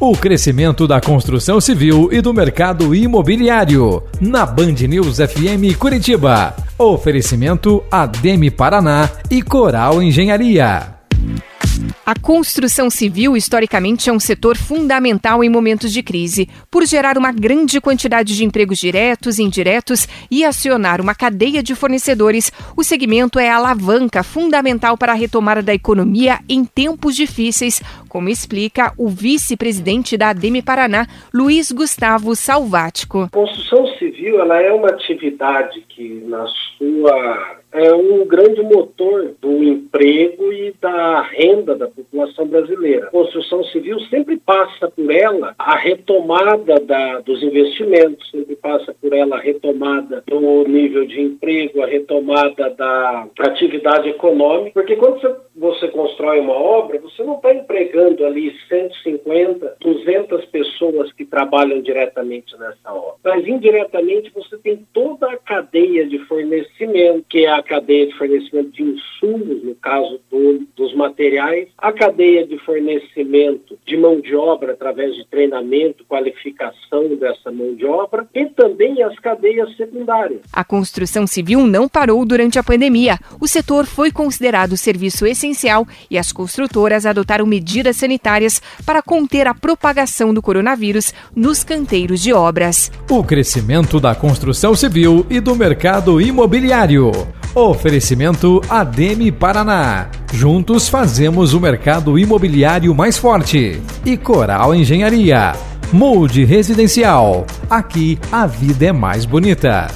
O crescimento da construção civil e do mercado imobiliário. Na Band News FM Curitiba. Oferecimento Ademe Paraná e Coral Engenharia. A construção civil, historicamente, é um setor fundamental em momentos de crise, por gerar uma grande quantidade de empregos diretos e indiretos e acionar uma cadeia de fornecedores. O segmento é a alavanca fundamental para a retomada da economia em tempos difíceis, como explica o vice-presidente da ADEME Paraná, Luiz Gustavo Salvático. A construção civil ela é uma atividade que, na sua é um grande motor do emprego e da renda da população brasileira. A construção civil sempre passa por ela a retomada da, dos investimentos, sempre passa por ela a retomada do nível de emprego, a retomada da atividade econômica, porque quando você, você constrói uma obra, você não está empregando ali 150, 200 pessoas que trabalham diretamente nessa obra, mas indiretamente você tem toda a cadeia de fornecimento, que é a cadeia de fornecimento de insumos, no caso do, dos materiais, a cadeia de fornecimento de mão de obra através de treinamento, qualificação dessa mão de obra e também as cadeias secundárias. A construção civil não parou durante a pandemia. O setor foi considerado serviço essencial e as construtoras adotaram medidas sanitárias para conter a propagação do coronavírus nos canteiros de obras. O crescimento da construção civil e do mercado imobiliário. Oferecimento Ademe Paraná. Juntos fazemos o mercado imobiliário mais forte. E Coral Engenharia. Molde Residencial. Aqui a vida é mais bonita.